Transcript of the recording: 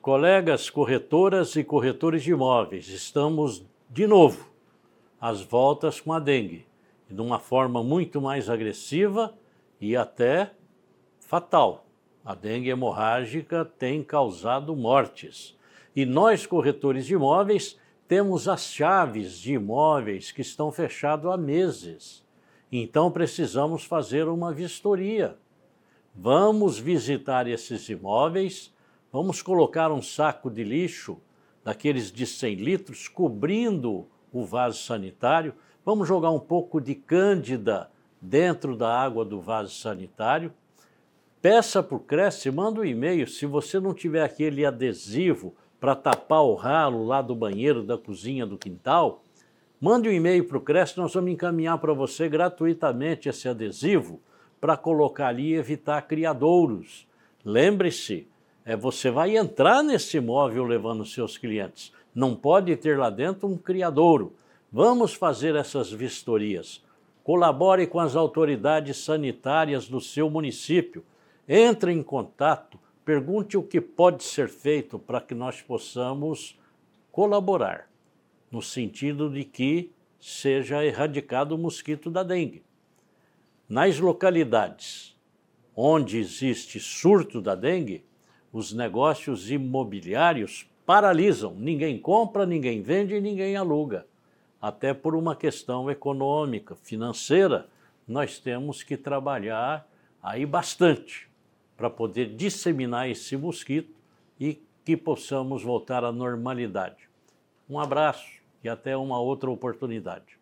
Colegas corretoras e corretores de imóveis, estamos de novo às voltas com a dengue, de uma forma muito mais agressiva e até fatal. A dengue hemorrágica tem causado mortes. E nós, corretores de imóveis, temos as chaves de imóveis que estão fechados há meses. Então precisamos fazer uma vistoria. Vamos visitar esses imóveis, vamos colocar um saco de lixo, daqueles de 100 litros, cobrindo o vaso sanitário, vamos jogar um pouco de cândida dentro da água do vaso sanitário. Peça para o Cresce, manda um e-mail. Se você não tiver aquele adesivo para tapar o ralo lá do banheiro, da cozinha, do quintal, mande um e-mail para o Cresce, nós vamos encaminhar para você gratuitamente esse adesivo para colocar ali e evitar criadouros. Lembre-se, é, você vai entrar nesse imóvel levando seus clientes. Não pode ter lá dentro um criadouro. Vamos fazer essas vistorias. Colabore com as autoridades sanitárias do seu município. Entre em contato, pergunte o que pode ser feito para que nós possamos colaborar, no sentido de que seja erradicado o mosquito da dengue. Nas localidades onde existe surto da dengue, os negócios imobiliários paralisam. Ninguém compra, ninguém vende e ninguém aluga. Até por uma questão econômica, financeira, nós temos que trabalhar aí bastante para poder disseminar esse mosquito e que possamos voltar à normalidade. Um abraço e até uma outra oportunidade.